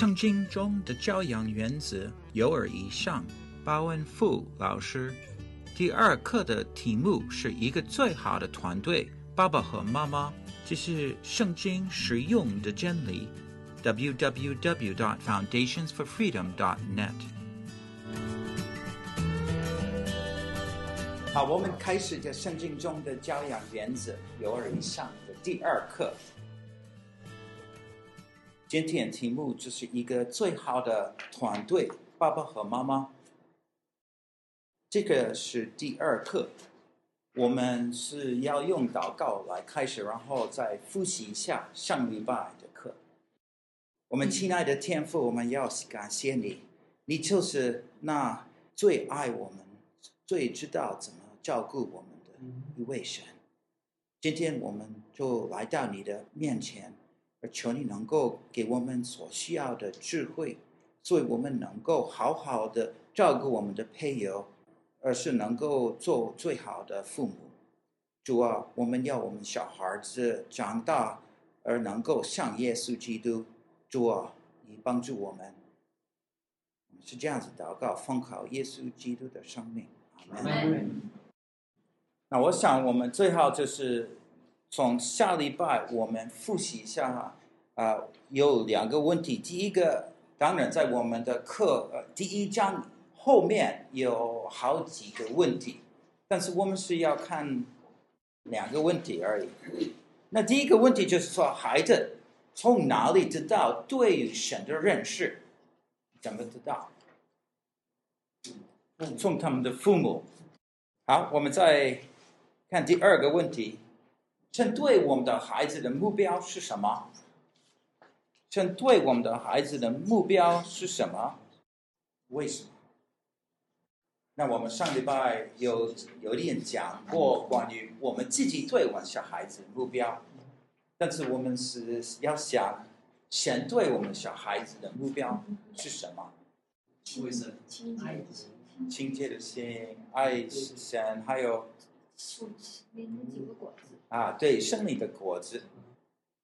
圣经中的教养原则有耳以上，鲍恩富老师。第二课的题目是一个最好的团队，爸爸和妈妈。这是圣经实用的真理。www.foundationsforfreedom.net。好，我们开始在圣经中的教养原则有耳以上的第二课。今天题目就是一个最好的团队，爸爸和妈妈。这个是第二课，我们是要用祷告来开始，然后再复习一下上礼拜的课。我们亲爱的天父，我们要感谢你，你就是那最爱我们、最知道怎么照顾我们的一位神。今天我们就来到你的面前，而求你能够给我们所需要的智慧，所以我们能够好好的照顾我们的配偶。而是能够做最好的父母。主啊，我们要我们小孩子长大而能够像耶稣基督。主啊，你帮助我们。是这样子祷告，奉靠耶稣基督的生命。阿门。那我想我们最好就是从下礼拜我们复习一下哈。啊、有两个问题。第一个，当然在我们的课呃第一章。后面有好几个问题，但是我们是要看两个问题而已。那第一个问题就是说，孩子从哪里知道对于神的认识？怎么知道？从他们的父母。好，我们再看第二个问题：神对我们的孩子的目标是什么？针对我们的孩子的目标是什么？为什么？那我们上礼拜有有点讲过关于我们自己对我们小孩子的目标，但是我们是要想，神对我们小孩子的目标是什么？为什么亲切的心，爱神，还有啊，对，生命的果子，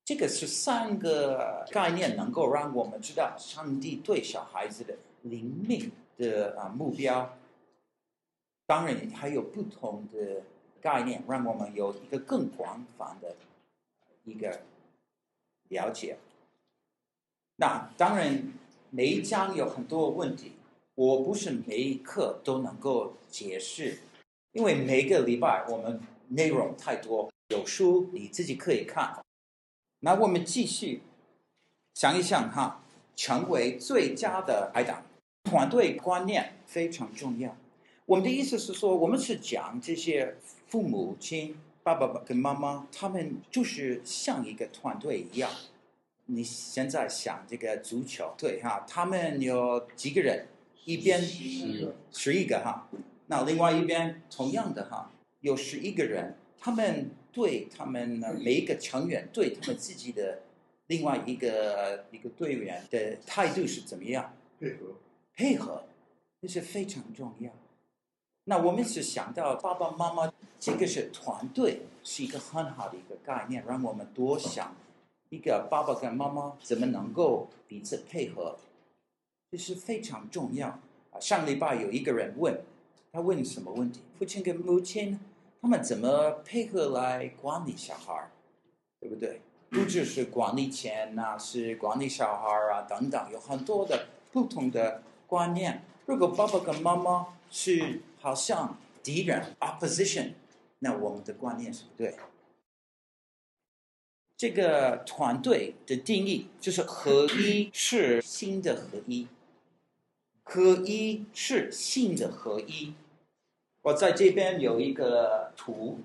这个是三个概念，能够让我们知道上帝对小孩子的灵命的啊目标。当然，还有不同的概念，让我们有一个更广泛的一个了解。那当然，每一章有很多问题，我不是每一课都能够解释，因为每个礼拜我们内容太多，有书你自己可以看。那我们继续想一想哈，成为最佳的孩子，团队观念非常重要。我们的意思是说，我们是讲这些父母亲、爸爸跟妈妈，他们就是像一个团队一样。你现在想这个足球队哈，他们有几个人？一边十一个哈，那另外一边同样的哈，有十一个人。他们对他们呢每一个成员对他们自己的另外一个一个队员的态度是怎么样？配合，配合，这是非常重要。那我们是想到爸爸妈妈，这个是团队，是一个很好的一个概念，让我们多想一个爸爸跟妈妈怎么能够彼此配合，这是非常重要啊。上礼拜有一个人问，他问什么问题？父亲跟母亲他们怎么配合来管理小孩，对不对？不只是管理钱啊，是管理小孩啊等等，有很多的不同的观念。如果爸爸跟妈妈是好像敌人 opposition，那我们的观念是不对。这个团队的定义就是合一是新的合一，合一是新的合一。我在这边有一个图，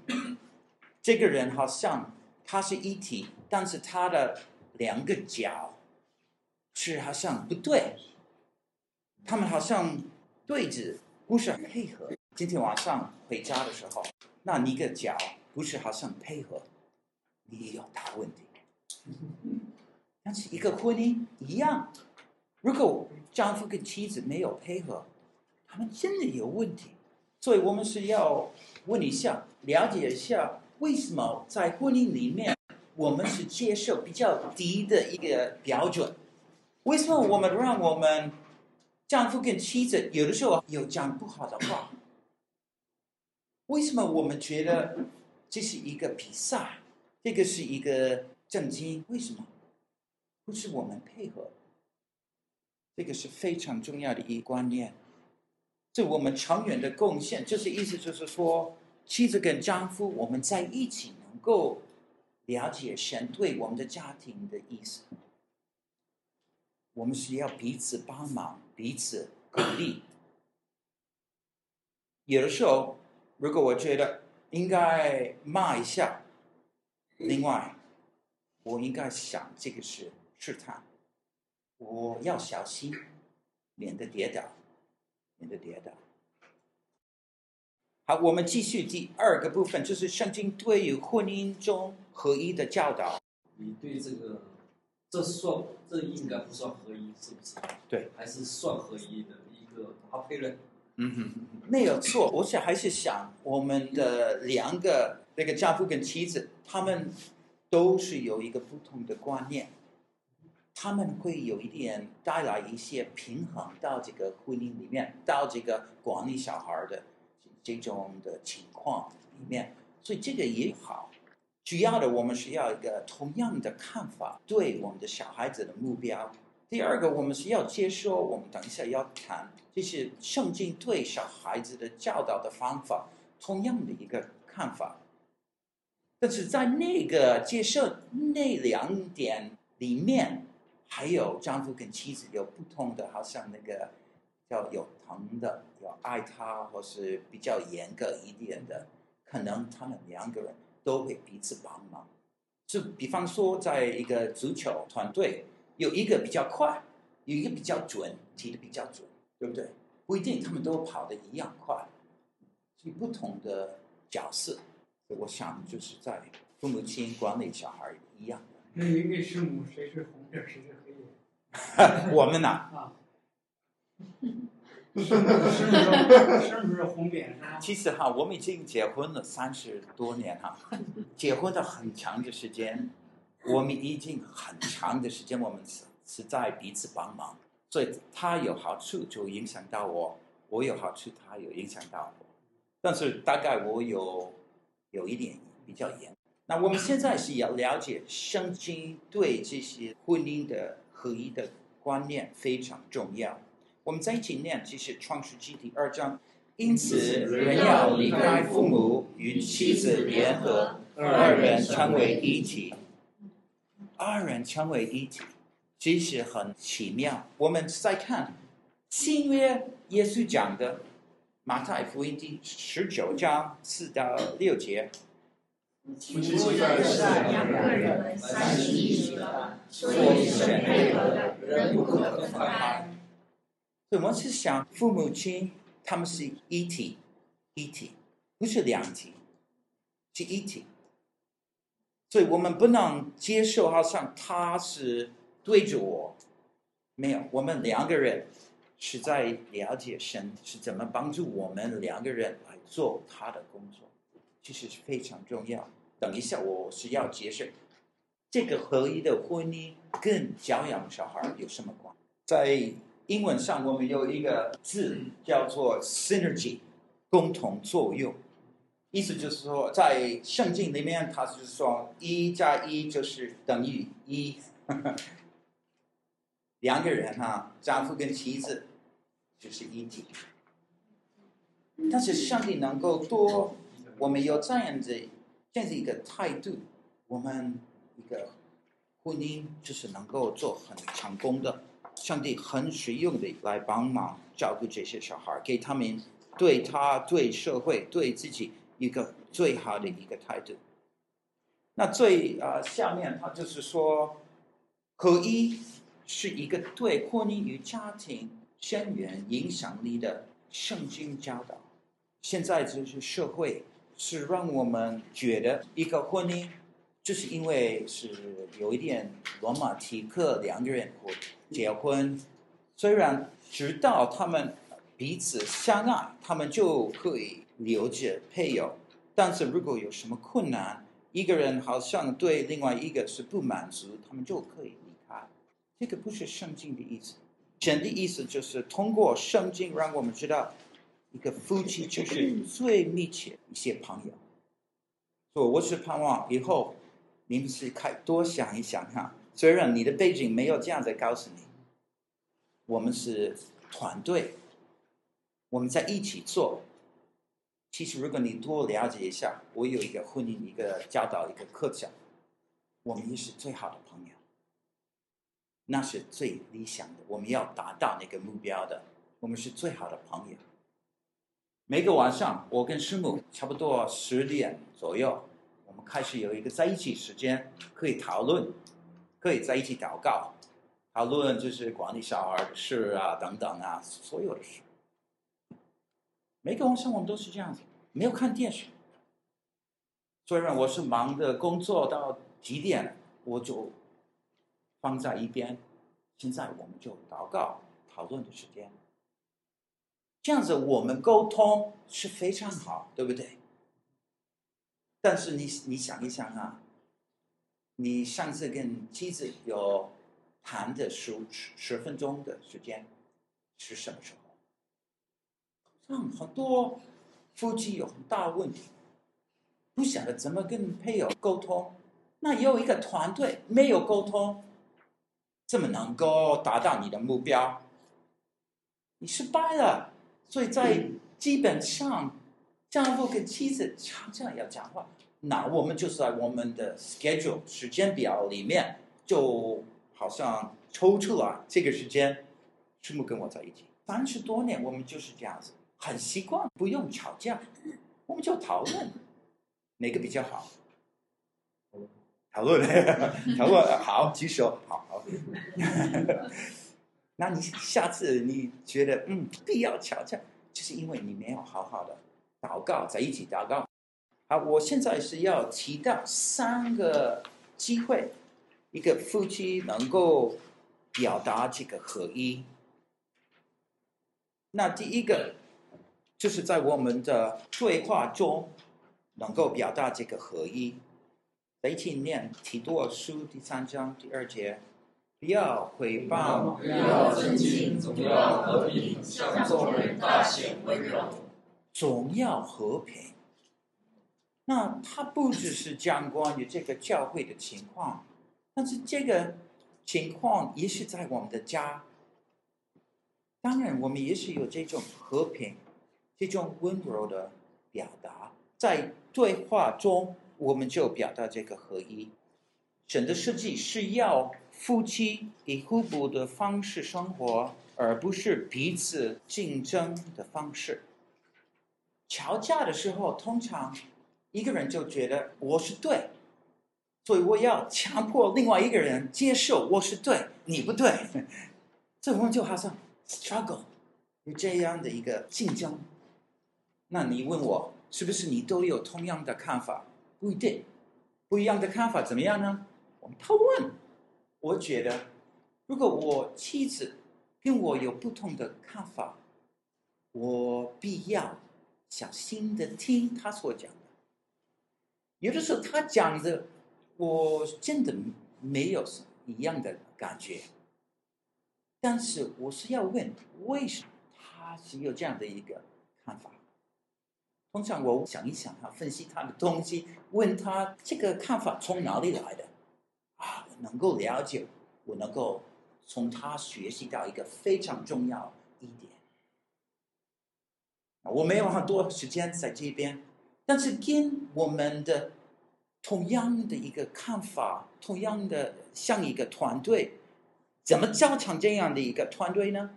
这个人好像他是一体，但是他的两个脚是好像不对，他们好像对子。不是很配合。今天晚上回家的时候，那你个脚不是好像配合，你也有大问题。但是一个婚姻一样，如果丈夫跟妻子没有配合，他们真的有问题。所以我们是要问一下，了解一下，为什么在婚姻里面，我们是接受比较低的一个标准，为什么我们让我们丈夫跟妻子有的时候有讲不好的话？为什么我们觉得这是一个比赛？这个是一个正经？为什么？不是我们配合？这个是非常重要的一观念。是我们长远的贡献，就是意思就是说，妻子跟丈夫我们在一起能够了解神对我们的家庭的意思。我们需要彼此帮忙，彼此鼓励。有的时候，如果我觉得应该骂一下，另外，我应该想这个是试探，我要小心，免得跌倒，免得跌倒。好，我们继续第二个部分，就是圣经对于婚姻中合一的教导。你对这个，这算这应该不算合一，是不是？对，还是算合一的一个搭配论。嗯哼，没有错。我想还是想我们的两个那个丈夫跟妻子，他们都是有一个不同的观念，他们会有一点带来一些平衡到这个婚姻里面，到这个管理小孩的这种的情况里面，所以这个也好。主要的，我们是要一个同样的看法，对我们的小孩子的目标。第二个，我们是要接受，我们等一下要谈。这是圣经对小孩子的教导的方法，同样的一个看法。但是在那个接受那两点里面，还有丈夫跟妻子有不同的，好像那个叫有疼的，有爱他，或是比较严格一点的，可能他们两个人都会彼此帮忙。就比方说，在一个足球团队，有一个比较快，有一个比较准，踢得比较准。对不对？不一定，他们都跑得一样快，所以不同的角色，我想就是在父母亲管理小孩一样。那一位师母谁是红脸，谁是黑？我们呐。啊。师母是师母是红脸是吧？其实哈，我们已经结婚了三十多年哈，结婚的很长的时间，我们已经很长的时间，我们是是在彼此帮忙。所以他有好处就影响到我，我有好处他有影响到我，但是大概我有有一点比较严。那我们现在是要了解圣经对这些婚姻的合一的观念非常重要。我们在一起念，这是创世纪第二章。因此，人要离开父母，与妻子联合，二人成为一体。二人成为一体。其实很奇妙。我们再看新约耶稣讲的马太福音第十九章四到六节。夫妻二是两个人，三是一体的，所以神配合的，人不可分开。我们是想父母亲他们是一体，一体不是两体，是一体。所以我们不能接受，好像他是。对着我，没有。我们两个人是在了解神是怎么帮助我们两个人来做他的工作，其实是非常重要。等一下，我是要解释这个合一的婚姻跟教养小孩有什么关。在英文上，我们有一个字叫做 synergy，共同作用，意思就是说，在圣经里面，它是说一加一就是等于一。两个人哈，丈夫跟妻子就是一体。但是上帝能够多，我们有这样子这样子一个态度，我们一个婚姻就是能够做很成功的。上帝很实用的来帮忙照顾这些小孩，给他们对他、对社会、对自己一个最好的一个态度。那最啊、下面他就是说合一。是一个对婚姻与家庭深远影响力的圣经教导。现在就是社会是让我们觉得一个婚姻，就是因为是有一点罗马蒂克两个人结婚，虽然直到他们彼此相爱，他们就可以留着配偶，但是如果有什么困难，一个人好像对另外一个是不满足，他们就可以离开。这个不是圣经的意思。神的意思就是通过圣经让我们知道，一个夫妻就是最密切一些朋友。所以我是盼望以后你们是开多想一想哈。虽然你的背景没有这样子告诉你，我们是团队，我们在一起做。其实如果你多了解一下，我有一个婚姻一个教导一个课程，我们也是最好的朋友。那是最理想的，我们要达到那个目标的。我们是最好的朋友。每个晚上，我跟师母差不多十点左右，我们开始有一个在一起时间，可以讨论，可以在一起祷告，讨论就是管理小孩的事啊，等等啊，所有的事。每个晚上我们都是这样子，没有看电视。虽然我是忙的工作到几点，我就。放在一边，现在我们就祷告讨论的时间。这样子我们沟通是非常好，对不对？但是你你想一想啊，你上次跟妻子有谈的十十分钟的时间是什么时候？像很多夫妻有很大问题，不晓得怎么跟配偶沟通。那有一个团队没有沟通。怎么能够达到你的目标，你失败了。所以在基本上，丈夫跟妻子常常要讲话，那我们就在我们的 schedule 时间表里面，就好像抽出来这个时间，全部跟我在一起，三十多年，我们就是这样子，很习惯，不用吵架，我们就讨论哪个比较好。讨论，讨论，好，举手，好好。那你 下次你觉得嗯，必要吵架，就是因为你没有好好的祷告，在一起祷告。好，我现在是要提到三个机会，一个夫妻能够表达这个合一。那第一个就是在我们的对话中能够表达这个合一。在一起念提多书第三章第二节，不要毁谤，不要尊敬，总要和平，向众人大显温柔，总要和平。那他不只是讲关于这个教会的情况，但是这个情况也是在我们的家。当然，我们也是有这种和平、这种温柔的表达，在对话中。我们就表达这个合一，神的设计是要夫妻以互补的方式生活，而不是彼此竞争的方式。吵架的时候，通常一个人就觉得我是对，所以我要强迫另外一个人接受我是对，你不对。这我们就好像 struggle，有这样的一个竞争。那你问我，是不是你都有同样的看法？不一定，不一样的看法怎么样呢？我们讨论。我觉得，如果我妻子跟我有不同的看法，我必要小心的听他所讲的。有的时候他讲的，我真的没有一样的感觉，但是我是要问，为什么他是有这样的一个看法？通常我想一想，他分析他的东西，问他这个看法从哪里来的？能够了解，我能够从他学习到一个非常重要一点。我没有很多时间在这边，但是跟我们的同样的一个看法，同样的像一个团队，怎么造成这样的一个团队呢？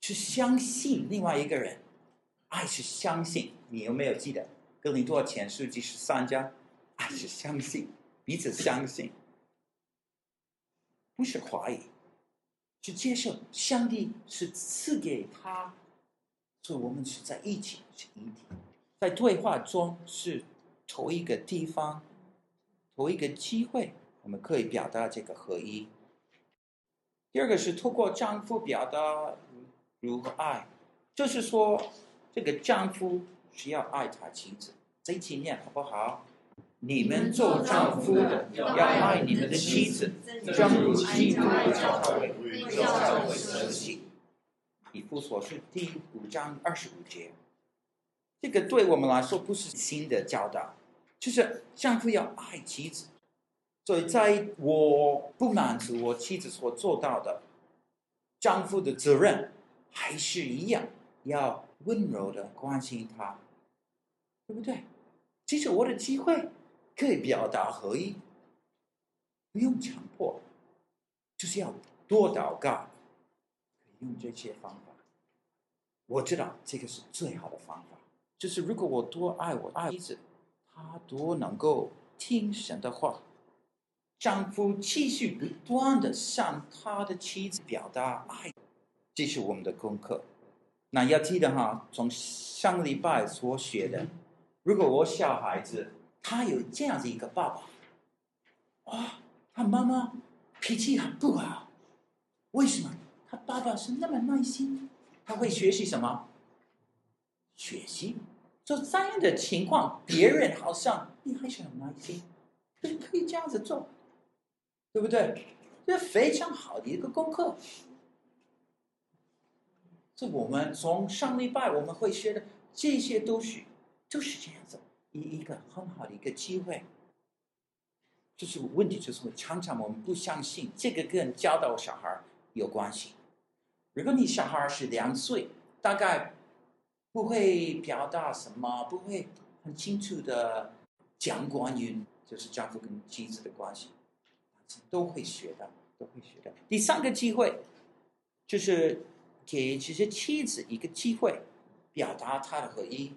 是相信另外一个人。爱是相信，你有没有记得？哥林多前书第十三章，爱是相信，彼此相信，不是怀疑，是接受上帝是赐给他，所以我们是在一起，是一体，在对话中是同一个地方，同一个机会，我们可以表达这个合一。第二个是透过丈夫表达如何爱，就是说。这个丈夫需要爱他妻子，这一起念好不好？你们做丈夫的要爱你们的妻子，正如基督爱教会，为教会舍己。以弗所书第五章二十五节，这个对我们来说不是新的教导，就是丈夫要爱妻子。所以，在我不满足我妻子所做到的，丈夫的责任还是一样，要温柔的关心她，对不对？这是我的机会，可以表达合一，不用强迫，就是要多祷告，用这些方法。我知道这个是最好的方法，就是如果我多爱我爱妻子，她多能够听神的话。丈夫继续不断的向他的妻子表达爱，这是我们的功课。那要记得哈，从上礼拜所学的，如果我小孩子他有这样的一个爸爸，哇，他妈妈脾气很不好，为什么？他爸爸是那么耐心，他会学习什么？学习。就这样的情况，别人好像你还是很耐心，就是可以这样子做。对不对？这非常好的一个功课。这我们从上礼拜我们会学的这些都是，就是这样子一一个很好的一个机会。就是问题就是常常我们不相信这个跟教导小孩有关系。如果你小孩是两岁，大概不会表达什么，不会很清楚的讲关于就是丈夫跟妻子的关系。都会学的，都会学的。第三个机会，就是给这些妻子一个机会，表达他的合一。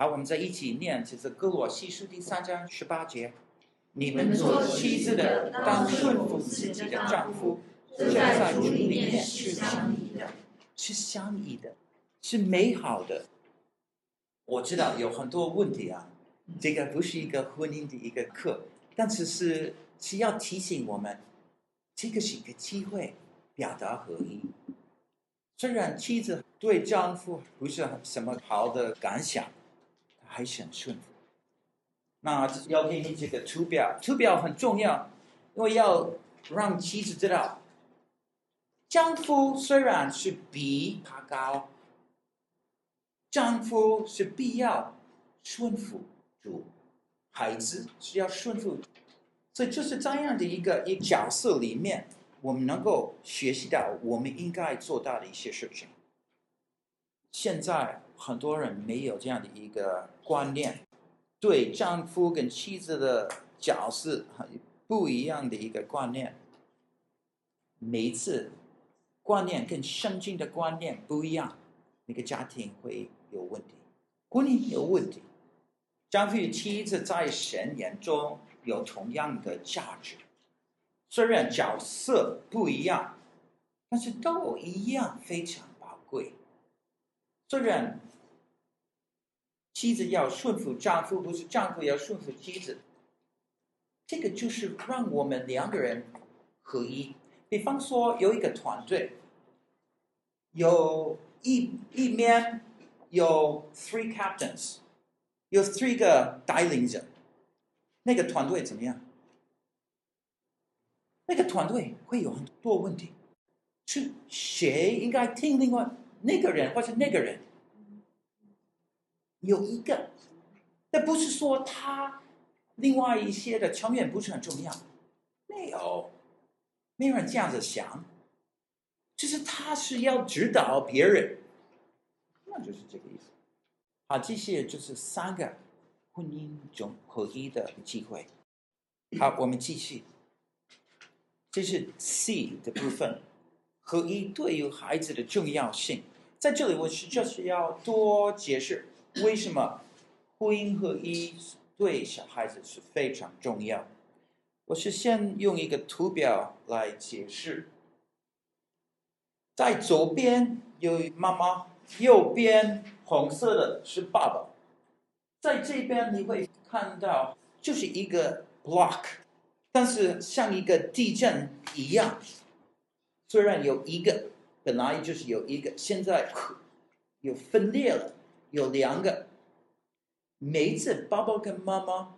好，我们再一起念，就是歌罗西书第三章十八节：你们做妻子的，当顺服自己的丈夫，这在主里面是相宜的，是相宜的，是美好的。我知道有很多问题啊，这个不是一个婚姻的一个课，但是是。是要提醒我们，这个是一个机会，表达合一。虽然妻子对丈夫不是什么好的感想，他还是很顺服。那要给你这个图表，图表很重要，因为要让妻子知道，丈夫虽然是比他高，丈夫是必要顺服主，孩子是要顺服。所以就是这样的一个一角色里面，我们能够学习到我们应该做到的一些事情。现在很多人没有这样的一个观念，对丈夫跟妻子的角色很不一样的一个观念。每一次观念跟圣经的观念不一样，那个家庭会有问题，婚姻有问题。丈夫与妻子在神眼中。有同样的价值，虽然角色不一样，但是都一样非常宝贵。虽然妻子要顺服丈夫，不是丈夫要顺服妻子，这个就是让我们两个人合一。比方说，有一个团队，有一一面有 three captains，有 three 个带领者。那个团队怎么样？那个团队会有很多问题，是谁应该听另外那个人，或是那个人？有一个，但不是说他另外一些的成员不是很重要，没有，没有人这样子想，就是他是要指导别人，那就是这个意思。好，这些就是三个。婚姻中合一的机会。好，我们继续。这是 C 的部分，合一对于孩子的重要性。在这里，我是就是要多解释为什么婚姻合一对小孩子是非常重要。我是先用一个图表来解释。在左边有妈妈，右边红色的是爸爸。在这边你会看到，就是一个 block，但是像一个地震一样，虽然有一个，本来就是有一个，现在有分裂了，有两个。每一次爸爸跟妈妈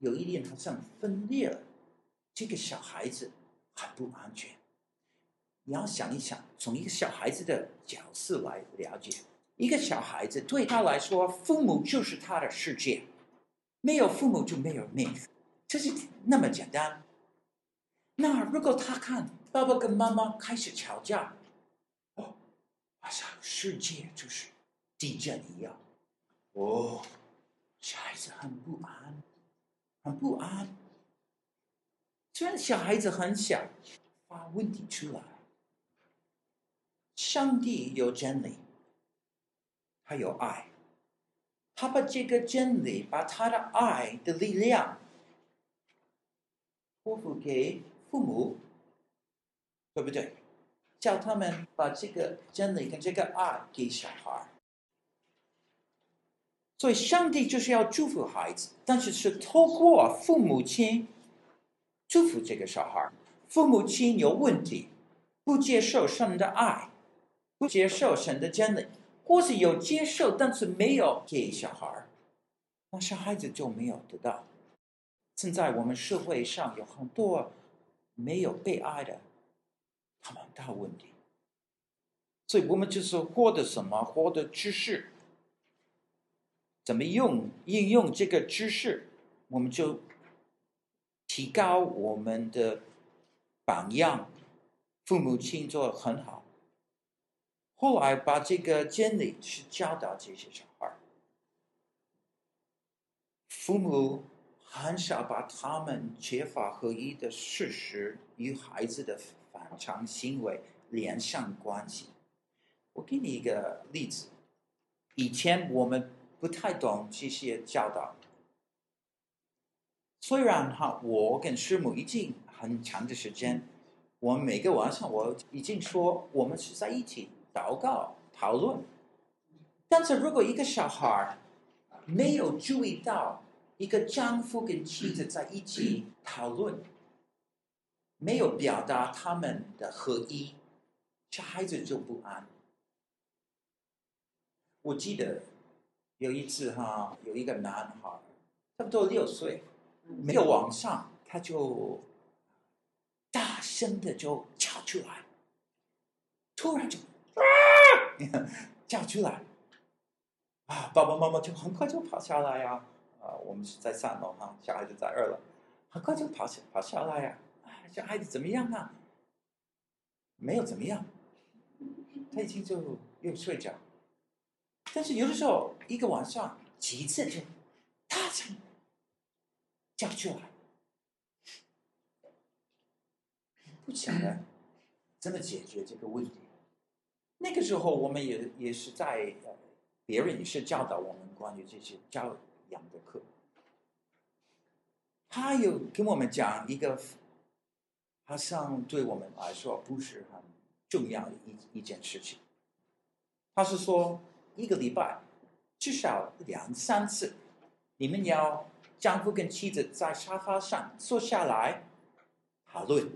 有一点好像分裂了，这个小孩子很不安全。你要想一想，从一个小孩子的角色来了解，一个小孩子对他来说，父母就是他的世界，没有父母就没有命，这是那么简单。那如果他看爸爸跟妈妈开始吵架，哦，好像世界就是地震一样，哦，小孩子很不安，很不安。虽然小孩子很小，发问题出来。上帝有真理，他有爱，他把这个真理，把他的爱的力量托付给父母，对不对？叫他们把这个真理跟这个爱给小孩。所以，上帝就是要祝福孩子，但是是透过父母亲祝福这个小孩。父母亲有问题，不接受神的爱。不接受神的真理，或是有接受，但是没有给小孩，那小孩子就没有得到。现在我们社会上有很多没有被爱的，他们大问题。所以我们就是获得什么？获得知识，怎么用应用这个知识，我们就提高我们的榜样。父母亲做得很好。后来把这个真理去教导这些小孩，父母很少把他们缺乏合一的事实与孩子的反常行为连上关系。我给你一个例子，以前我们不太懂这些教导，虽然哈，我跟师母已经很长的时间，我们每个晚上我已经说我们是在一起。祷告、讨论，但是如果一个小孩没有注意到一个丈夫跟妻子在一起讨论，没有表达他们的合一，小孩子就不安。我记得有一次哈，有一个男孩，差不多六岁，没有往上，他就大声的就叫出来，突然就啊。叫出来啊！爸爸妈妈就很快就跑下来呀！啊，我们是在三楼哈，小孩子在二楼，很快就跑下跑下来呀！啊，小孩子怎么样啊？没有怎么样，他已经就又睡觉。但是有的时候一个晚上几次就大声叫出来，不晓得怎么解决这个问题。那个时候，我们也也是在，别人也是教导我们关于这些教养的课。他有跟我们讲一个，好像对我们来说不是很重要的一一件事情。他是说，一个礼拜至少两三次，你们要丈夫跟妻子在沙发上坐下来讨论。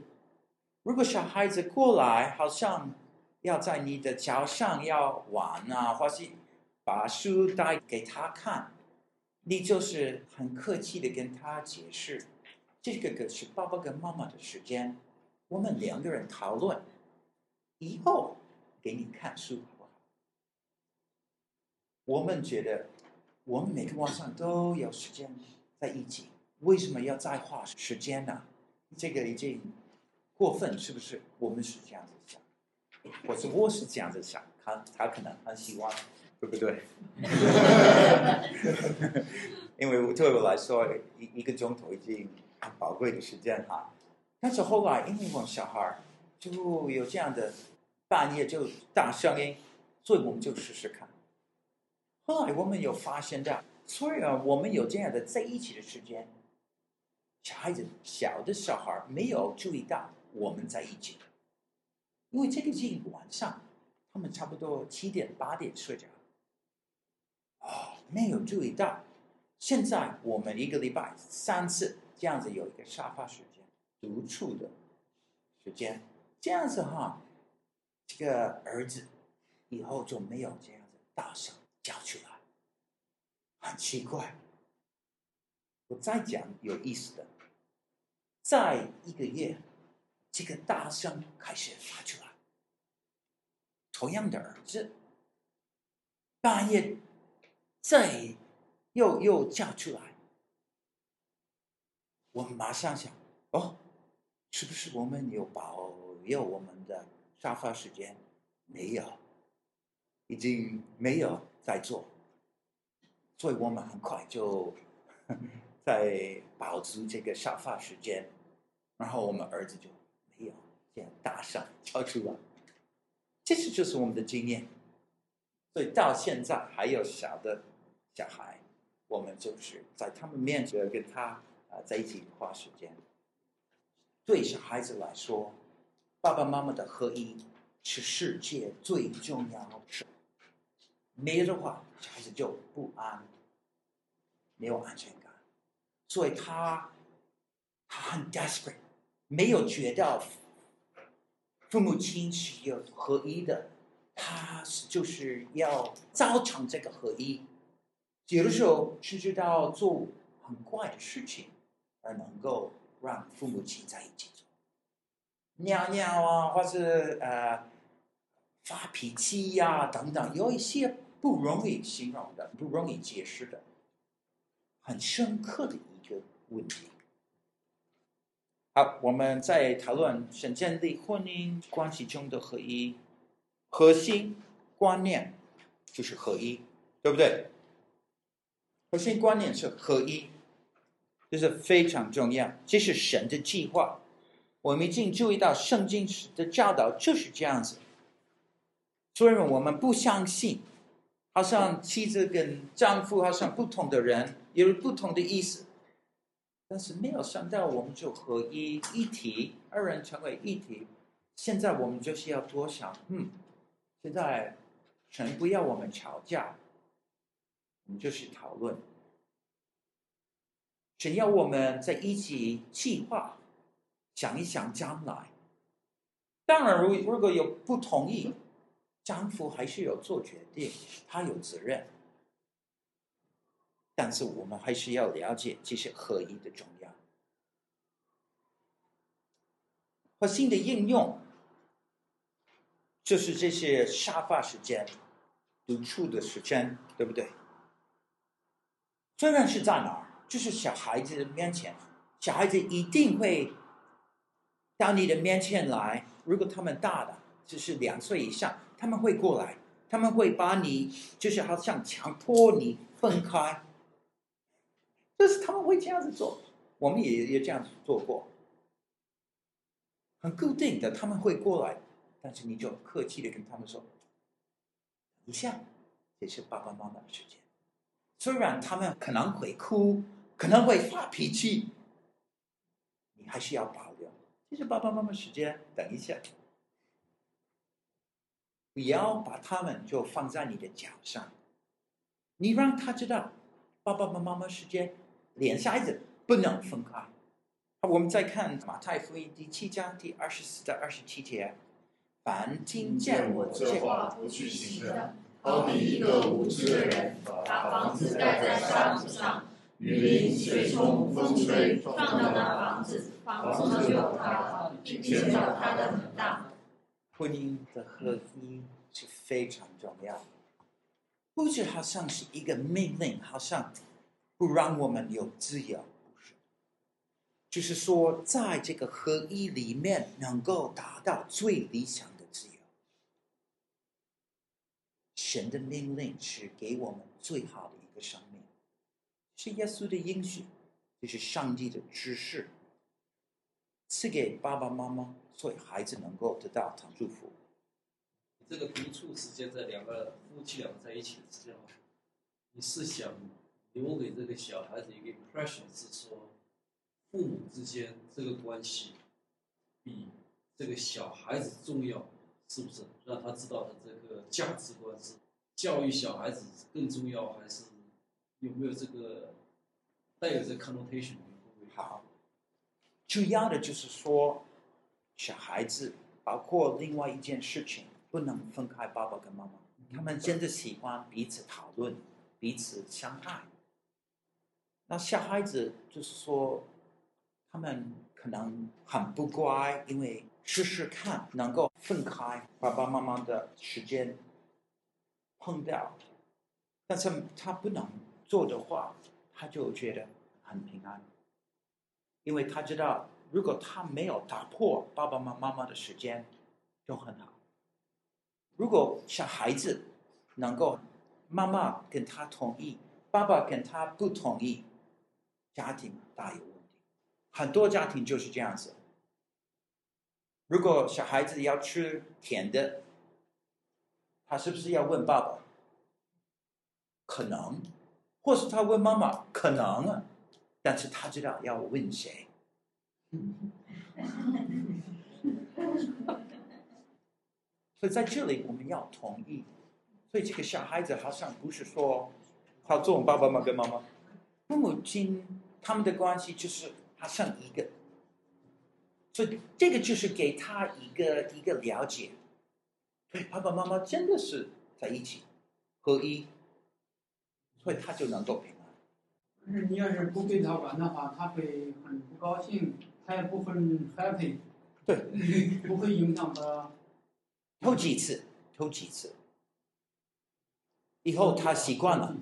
如果小孩子过来，好像。要在你的脚上要玩啊，或是把书带给他看，你就是很客气的跟他解释，这个可是爸爸跟妈妈的时间，我们两个人讨论，以后给你看书？我们觉得，我们每个晚上都有时间在一起，为什么要再花时间呢？这个已经过分，是不是？我们是这样子想。我是我是这样子想，他他可能很喜欢，对不对？因为对我来说，一一个钟头已经很宝贵的时间哈。但是后来，因为我们小孩就有这样的半夜就大声音，所以我们就试试看。后来我们有发现到，虽然我们有这样的在一起的时间，小孩子小的小孩没有注意到我们在一起。因为这个是晚上，他们差不多七点八点睡觉，哦，没有注意到。现在我们一个礼拜三次这样子有一个沙发时间，独处的时间，这样子哈，这个儿子以后就没有这样子大声叫出来，很奇怪。我再讲有意思的，在一个月，这个大声开始发出来，同样的儿子，半夜再又又叫出来，我们马上想，哦，是不是我们有保佑我们的沙发时间？没有，已经没有在做，所以我们很快就。在保持这个沙发时间，然后我们儿子就没有这样大声叫出来。这是就是我们的经验，所以到现在还有小的小孩，我们就是在他们面前跟他啊在一起花时间。对小孩子来说，爸爸妈妈的合一是世界最重要的事。没有的话，小孩子就不安，没有安全感。所以他他很 desperate，没有觉得父母亲是有合一的，他是就是要造成这个合一。有的时候是知道做很怪的事情，而能够让父母亲在一起做，尿尿啊，或是呃发脾气呀、等等，有一些不容易形容的、不容易解释的，很深刻的一个。问题。好，我们在讨论想建立婚姻关系中的合一，核心观念就是合一，对不对？核心观念是合一，这是非常重要。这是神的计划。我们已经注意到圣经的教导就是这样子。虽然我们不相信，好像妻子跟丈夫好像不同的人，有不同的意思。但是没有想到，我们就合一一体，二人成为一体。现在我们就是要多想，嗯，现在神不要我们吵架，我们就是讨论。神要我们在一起计划，想一想将来。当然，如如果有不同意，丈夫还是有做决定，他有责任。但是我们还是要了解这些合一的重要。核心的应用就是这些沙发时间、独处的时间，对不对？责任是在哪儿，就是小孩子的面前，小孩子一定会到你的面前来。如果他们大了，就是两岁以上，他们会过来，他们会把你，就是好像强迫你分开。就是他们会这样子做，我们也也这样子做过，很固定的，他们会过来，但是你就客气的跟他们说，一下，这是爸爸妈妈的时间，虽然他们可能会哭，可能会发脾气，你还是要保留，这是爸爸妈妈时间，等一下，不要把他们就放在你的脚上，你让他知道，爸爸妈妈时间。连下孩子不能分开。我们再看马太福音第七章第二十四到二十七节：凡听见我这话不去行的，好比一个无知的人，把房子盖在沙土上，雨淋、水冲、风吹，撞到那房子，房子就塌了，并且倒塌的很大。婚姻的合一是非常重要，不是好像是一个命令，好像。不让我们有自由，不是，就是说，在这个合一里面，能够达到最理想的自由。神的命令是给我们最好的一个生命，是耶稣的应许，就是上帝的指示，赐给爸爸妈妈，所以孩子能够得到他祝福。这个独处时间，在两个夫妻两个在一起的时候，你是想？留给这个小孩子一个 impression 是说，父母之间这个关系比这个小孩子重要，是不是？让他知道他这个价值观是教育小孩子更重要，还是有没有这个带有这 connotation？好，主要的就是说，小孩子包括另外一件事情，不能分开爸爸跟妈妈，他们真的喜欢彼此讨论，彼此相爱。那小孩子就是说，他们可能很不乖，因为试试看能够分开爸爸妈妈的时间碰到，但是他不能做的话，他就觉得很平安，因为他知道，如果他没有打破爸爸妈妈妈的时间，就很好。如果小孩子能够妈妈跟他同意，爸爸跟他不同意，家庭大有问题。很多家庭就是这样子。如果小孩子要吃甜的，他是不是要问爸爸？可能，或是他问妈妈？可能，但是他知道要问谁。所以在这里我们要同意。所以这个小孩子好像不是说好做爸爸妈妈跟妈妈，父母亲他们的关系就是好像一个。所以这个就是给他一个一个了解，对，爸爸妈妈真的是在一起合一，所以他就能够平安。可是你要是不给他玩的话，他会很不高兴，他也不很 happy，对，不会影响他。偷几次，偷几次，以后他习惯了，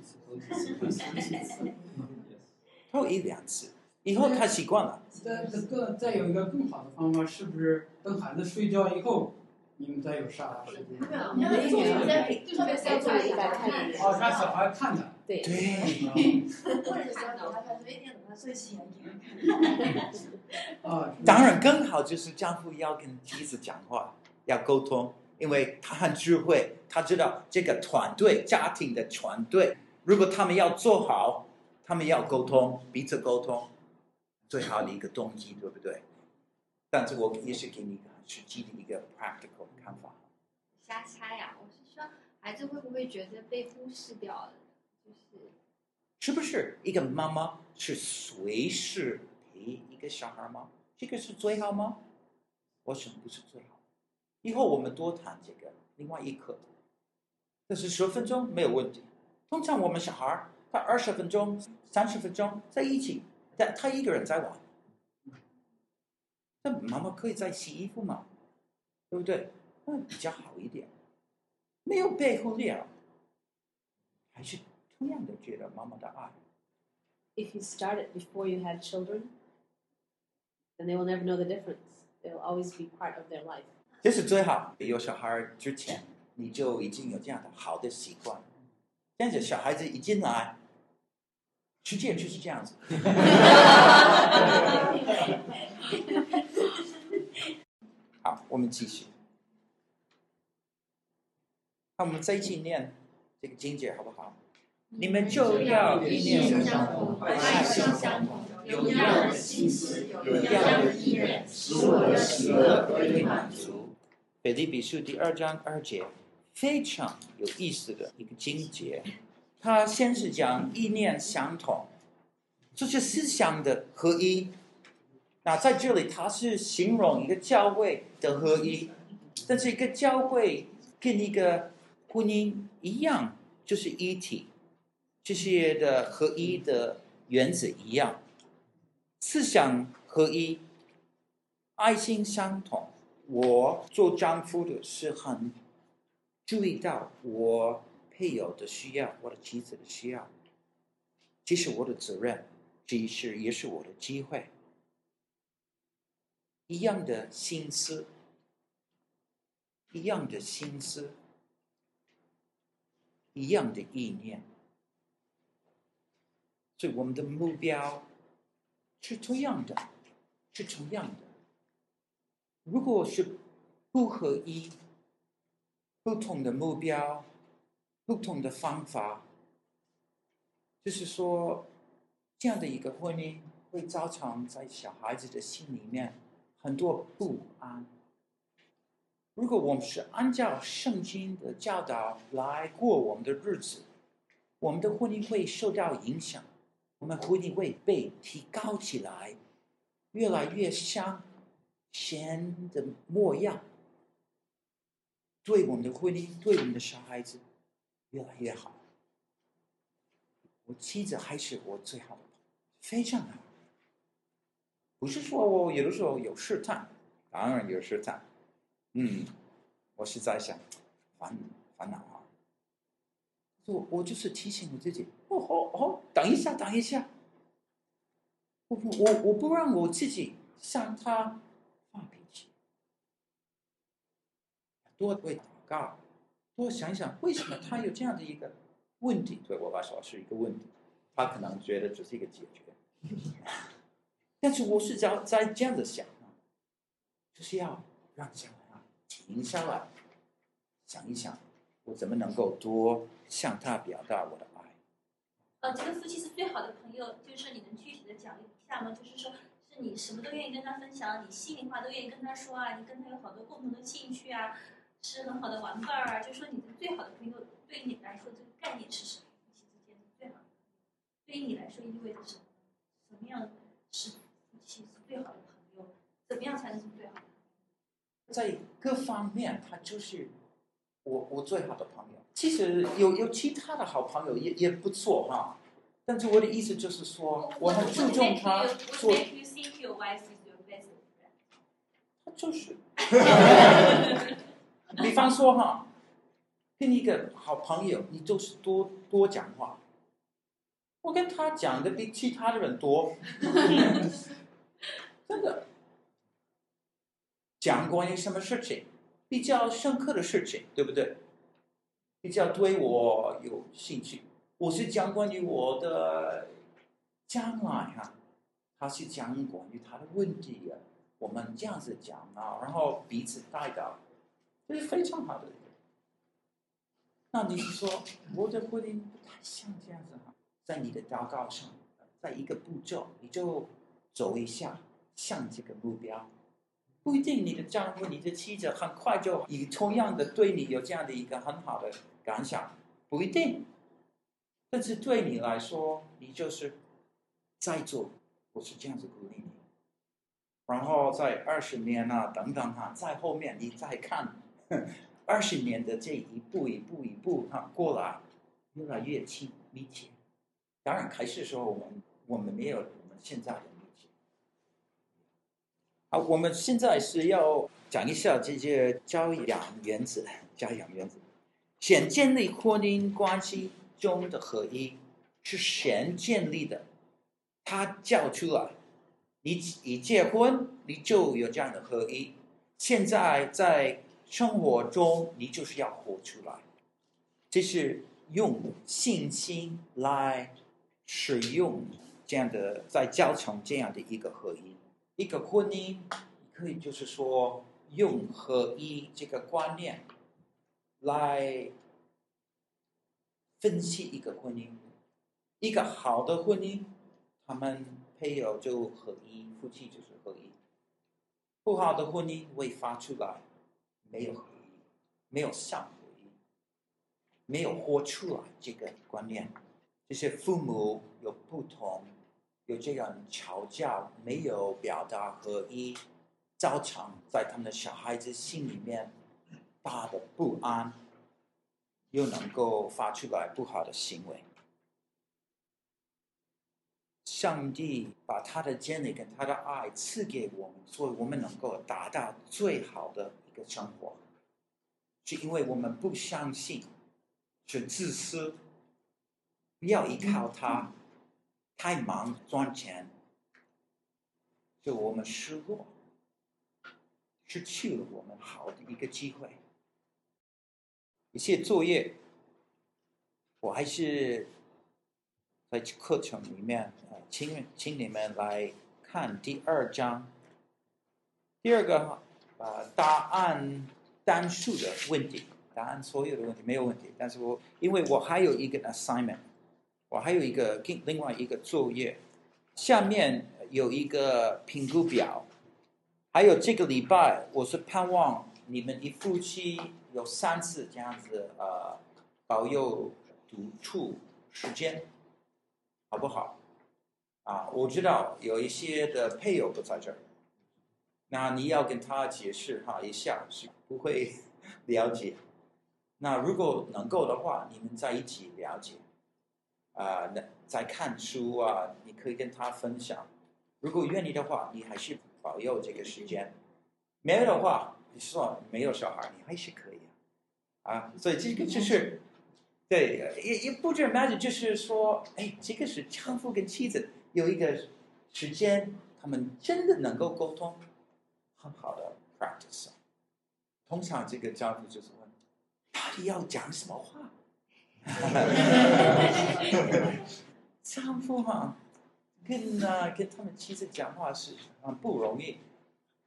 偷一两次。以后他习惯了。再这个再有一个更好的方法，是不是等孩子睡觉以后，你们再有啥时间？没有，没有，特别是要做一个看的。哦，让小孩看的。对。对。或者是想等他看，所以一定等他睡醒给他看。啊，当然更好就是丈夫要跟妻子讲话，要沟通，因为他很智慧，他知道这个团队家庭的团队，如果他们要做好，他们要沟通，彼此沟通。最好的一个动机，对不对？但是我也是给你一个很实际的一个 practical 的看法。瞎猜呀，我是说，孩子会不会觉得被忽视掉了？就是，是不是一个妈妈是随时陪一个小孩吗？这个是最好吗？我想不是最好。以后我们多谈这个另外一课，这是十分钟没有问题。通常我们小孩他二十分钟、三十分钟在一起。但他一个人在玩，那妈妈可以在洗衣服嘛，对不对？那比较好一点，没有被忽略，还是同样的觉得妈妈的爱。If you start it before you had children, then they will never know the difference. They will always be part of their life. 这是最好。有小孩之前，你就已经有这样的好的习惯，这样子小孩子一进来。实践就是这样子。好，我们继续。那我们再一起念这个经节好不好？你们就要意念相同，爱心相同，有一样的心思，有一样的意念，使我的喜乐得以满足。腓立比书第二章二节，非常有意思的一个经节。他先是讲意念相同，这是思想的合一。那在这里，他是形容一个教会的合一，但是一个教会跟一个婚姻一样，就是一体，这些的合一的原则一样，思想合一，爱心相同。我做丈夫的是很注意到我。配偶的需要，我的妻子的需要，这是我的责任，这是也是我的机会。一样的心思，一样的心思，一样的意念，所以我们的目标是同样的，是同样的。如果是不合一，不同的目标。不同的方法，就是说，这样的一个婚姻会造成在小孩子的心里面很多不安。如果我们是按照圣经的教导来过我们的日子，我们的婚姻会受到影响，我们婚姻会被提高起来，越来越像神的模样。对我们的婚姻，对我们的小孩子。越来越好。我妻子还是我最好的朋友非常好。不是说我有的时候有试探，当然有试探。嗯，我是在想，烦烦恼啊。我我就是提醒我自己，哦哦哦，等一下，等一下。我我我不让我自己向他发脾气，多为祷告，多想想为什么他有这样的一个问题，对我来说是一个问题，他可能觉得只是一个解决，但是我是在在这样的想，就是要让小孩停下来想一想，我怎么能够多向他表达我的爱。呃，这个夫妻是最好的朋友，就是你能具体的讲一下吗？就是说，是你什么都愿意跟他分享，你心里话都愿意跟他说啊，你跟他有好多共同的兴趣啊，是很好的玩伴儿啊。就说，你的最好的朋友，对于你来说，这个概念是什么？夫妻之间是最好的对于你来说意味着什么？什么样是夫妻是最好的朋友？怎么样才能是最好的？在各方面，他就是我我最好的朋友。其实有有其他的好朋友也也不错哈，但是我的意思就是说，我很注重他做。他就是，比方说哈，跟一个好朋友，你就是多多讲话。我跟他讲的比其他的人多，真的。讲关于什么事情，比较深刻的事情，对不对？比较对我有兴趣，我是讲关于我的将来哈，他是讲关于他的问题啊，我们这样子讲啊，然后彼此带到，这是非常好的。那你是说我的婚姻不太像这样子哈，在你的祷告上，在一个步骤你就走一下，向这个目标。不一定你的丈夫、你的妻子很快就以同样的对你有这样的一个很好的感想，不一定。但是对你来说，你就是在做，我是这样子鼓励你。然后在二十年啊等等哈，在后面你再看 二十年的这一步一步一步哈过来，越来越亲密切。当然开始的时候我们我们没有我们现在的。好，我们现在是要讲一下这些教养原则。教养原则，先建立婚姻关系中的合一，是先建立的。他叫出来，你一结婚，你就有这样的合一。现在在生活中，你就是要活出来。这是用信心来使用这样的，在教成这样的一个合一。一个婚姻可以就是说用合一这个观念来分析一个婚姻，一个好的婚姻，他们配偶就合一，夫妻就是合一；不好的婚姻会发出来没有合一，没有上合一，没有活出来这个观念，这些父母有不同。有这样吵架，没有表达合一，造成在他们的小孩子心里面大的不安，又能够发出来不好的行为。上帝把他的真理跟他的爱赐给我们，所以我们能够达到最好的个生活，是因为我们不相信是自私，不要依靠他。太忙赚钱，就我们失落，失去了我们好的一个机会。一些作业，我还是在课程里面，呃，请请你们来看第二章。第二个，呃，答案单数的问题，答案所有的问题没有问题，但是我因为我还有一个 assignment。我还有一个另外一个作业，下面有一个评估表，还有这个礼拜，我是盼望你们一夫妻有三次这样子呃，保佑独处时间，好不好？啊，我知道有一些的配偶不在这儿，那你要跟他解释哈一下，是不会 了解。那如果能够的话，你们在一起了解。啊，那、在看书啊，你可以跟他分享。如果愿意的话，你还是保佑这个时间；没有的话，你说没有小孩，你还是可以啊。啊，所以这个就是，对，也也不止 imagine，就是说，哎，这个是丈夫跟妻子有一个时间，他们真的能够沟通，很好的 practice。通常这个丈夫就是问，到底要讲什么话？丈夫嘛，跟啊跟他们妻子讲话是很不容易。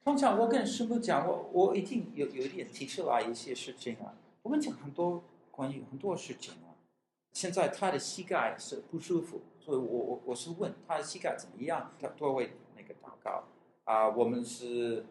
通常我跟师傅讲，我我一定有有一点提出来一些事情啊。我们讲很多关于很多事情啊。现在他的膝盖是不舒服，所以我我我是问他的膝盖怎么样，他都会那个祷告啊。我们是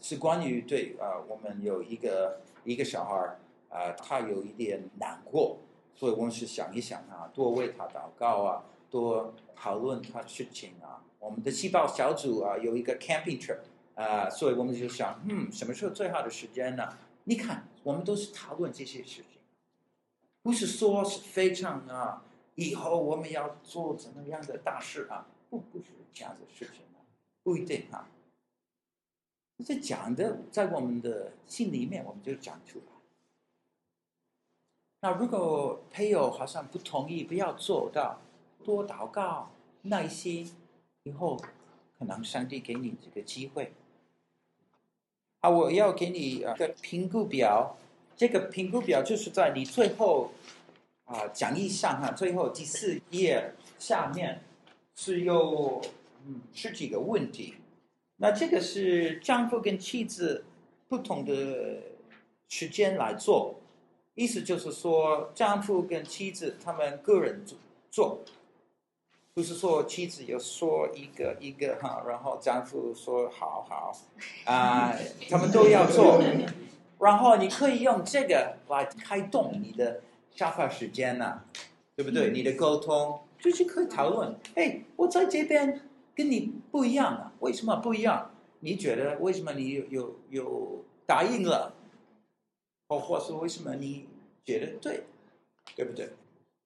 是关于对啊，我们有一个一个小孩。啊、他有一点难过，所以我们是想一想啊，多为他祷告啊，多讨论他事情啊。我们的细胞小组啊，有一个 camping trip 啊、所以我们就想，嗯，什么时候最好的时间呢？你看，我们都是讨论这些事情，不是说是非常啊，以后我们要做怎么样的大事啊，不，不是这样的事情啊，不一定啊。这讲的在我们的心里面，我们就讲出来。那如果配偶好像不同意，不要做到多祷告、耐心，以后可能上帝给你这个机会。啊，我要给你一个评估表，这个评估表就是在你最后啊讲义上哈，最后第四页下面是有嗯十几个问题。那这个是丈夫跟妻子不同的时间来做。意思就是说，丈夫跟妻子他们个人做做，不是说妻子有说一个一个哈，然后丈夫说好好，啊、呃，他们都要做，然后你可以用这个来开动你的下发时间呐、啊，对不对？你的沟通就是可以讨论，哎，我在这边跟你不一样啊，为什么不一样？你觉得为什么你有有有答应了？或或是为什么你觉得对，对不对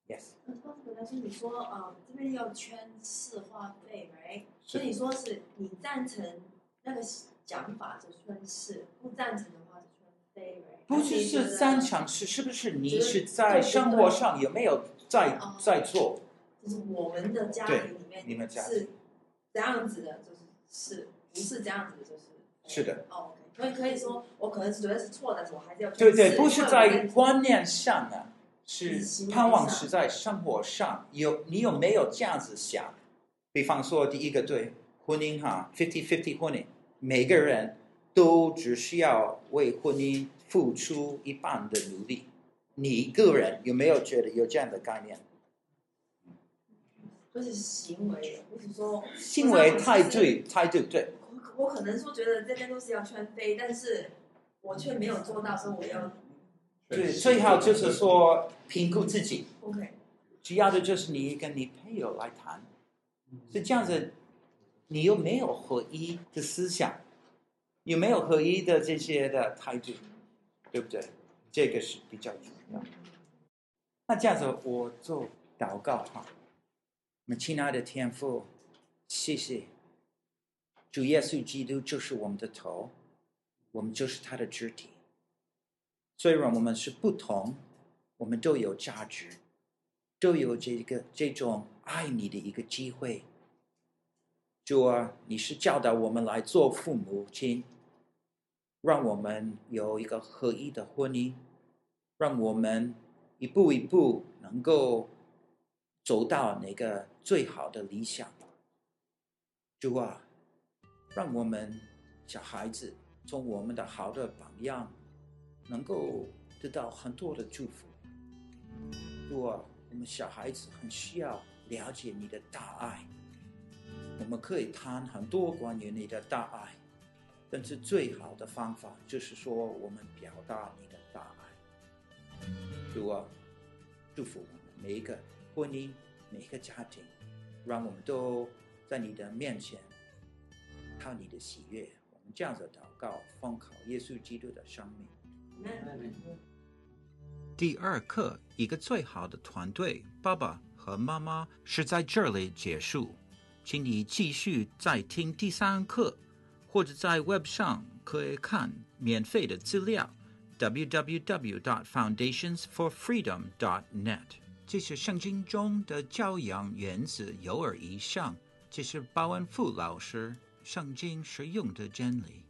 ？Yes。那刚才是你说啊、呃，这边要圈式花费，right？所以你说是你赞成那个讲法就圈式，不赞成的话就圈费，right？不是是赞成是是不是你是在生活上有没有在在做？就是我们的家庭里面，你们家是这样子的，就是是不是这样子的，就是是的。哦。所以可以说，我可能是觉得是错的，我还是要对对，不是在观念上啊，是盼望是在生活上有你有没有这样子想？比方说，第一个对婚姻哈，fifty fifty 婚姻，每个人都只需要为婚姻付出一半的努力。你个人有没有觉得有这样的概念？就是行为，不是说行为态度态度对。我可能说觉得这边都是要圈飞，但是我却没有做到，所以我要对最好就是说评估自己。OK，主要的就是你跟你配偶来谈，是这样子，你有没有合一的思想？有没有合一的这些的态度？对不对？这个是比较重要。那这样子，我做祷告哈，我们亲爱的天父，谢谢。主耶稣基督就是我们的头，我们就是他的肢体。虽然我们是不同，我们都有价值，都有这个这种爱你的一个机会。主啊，你是教导我们来做父母亲，让我们有一个合一的婚姻，让我们一步一步能够走到那个最好的理想。主啊。让我们小孩子从我们的好的榜样，能够得到很多的祝福。如果我们小孩子很需要了解你的大爱，我们可以谈很多关于你的大爱，但是最好的方法就是说我们表达你的大爱。如果祝福我们每一个婚姻、每个家庭，让我们都在你的面前。靠你的喜悦，我们这样子祷告，奉靠耶稣基督的生命。第二课，一个最好的团队，爸爸和妈妈是在这里结束。请你继续再听第三课，或者在 Web 上可以看免费的资料：www.foundationsforfreedom.net。这是圣经中的教养原则，有耳一上。这是鲍恩富老师圣经实用的真理。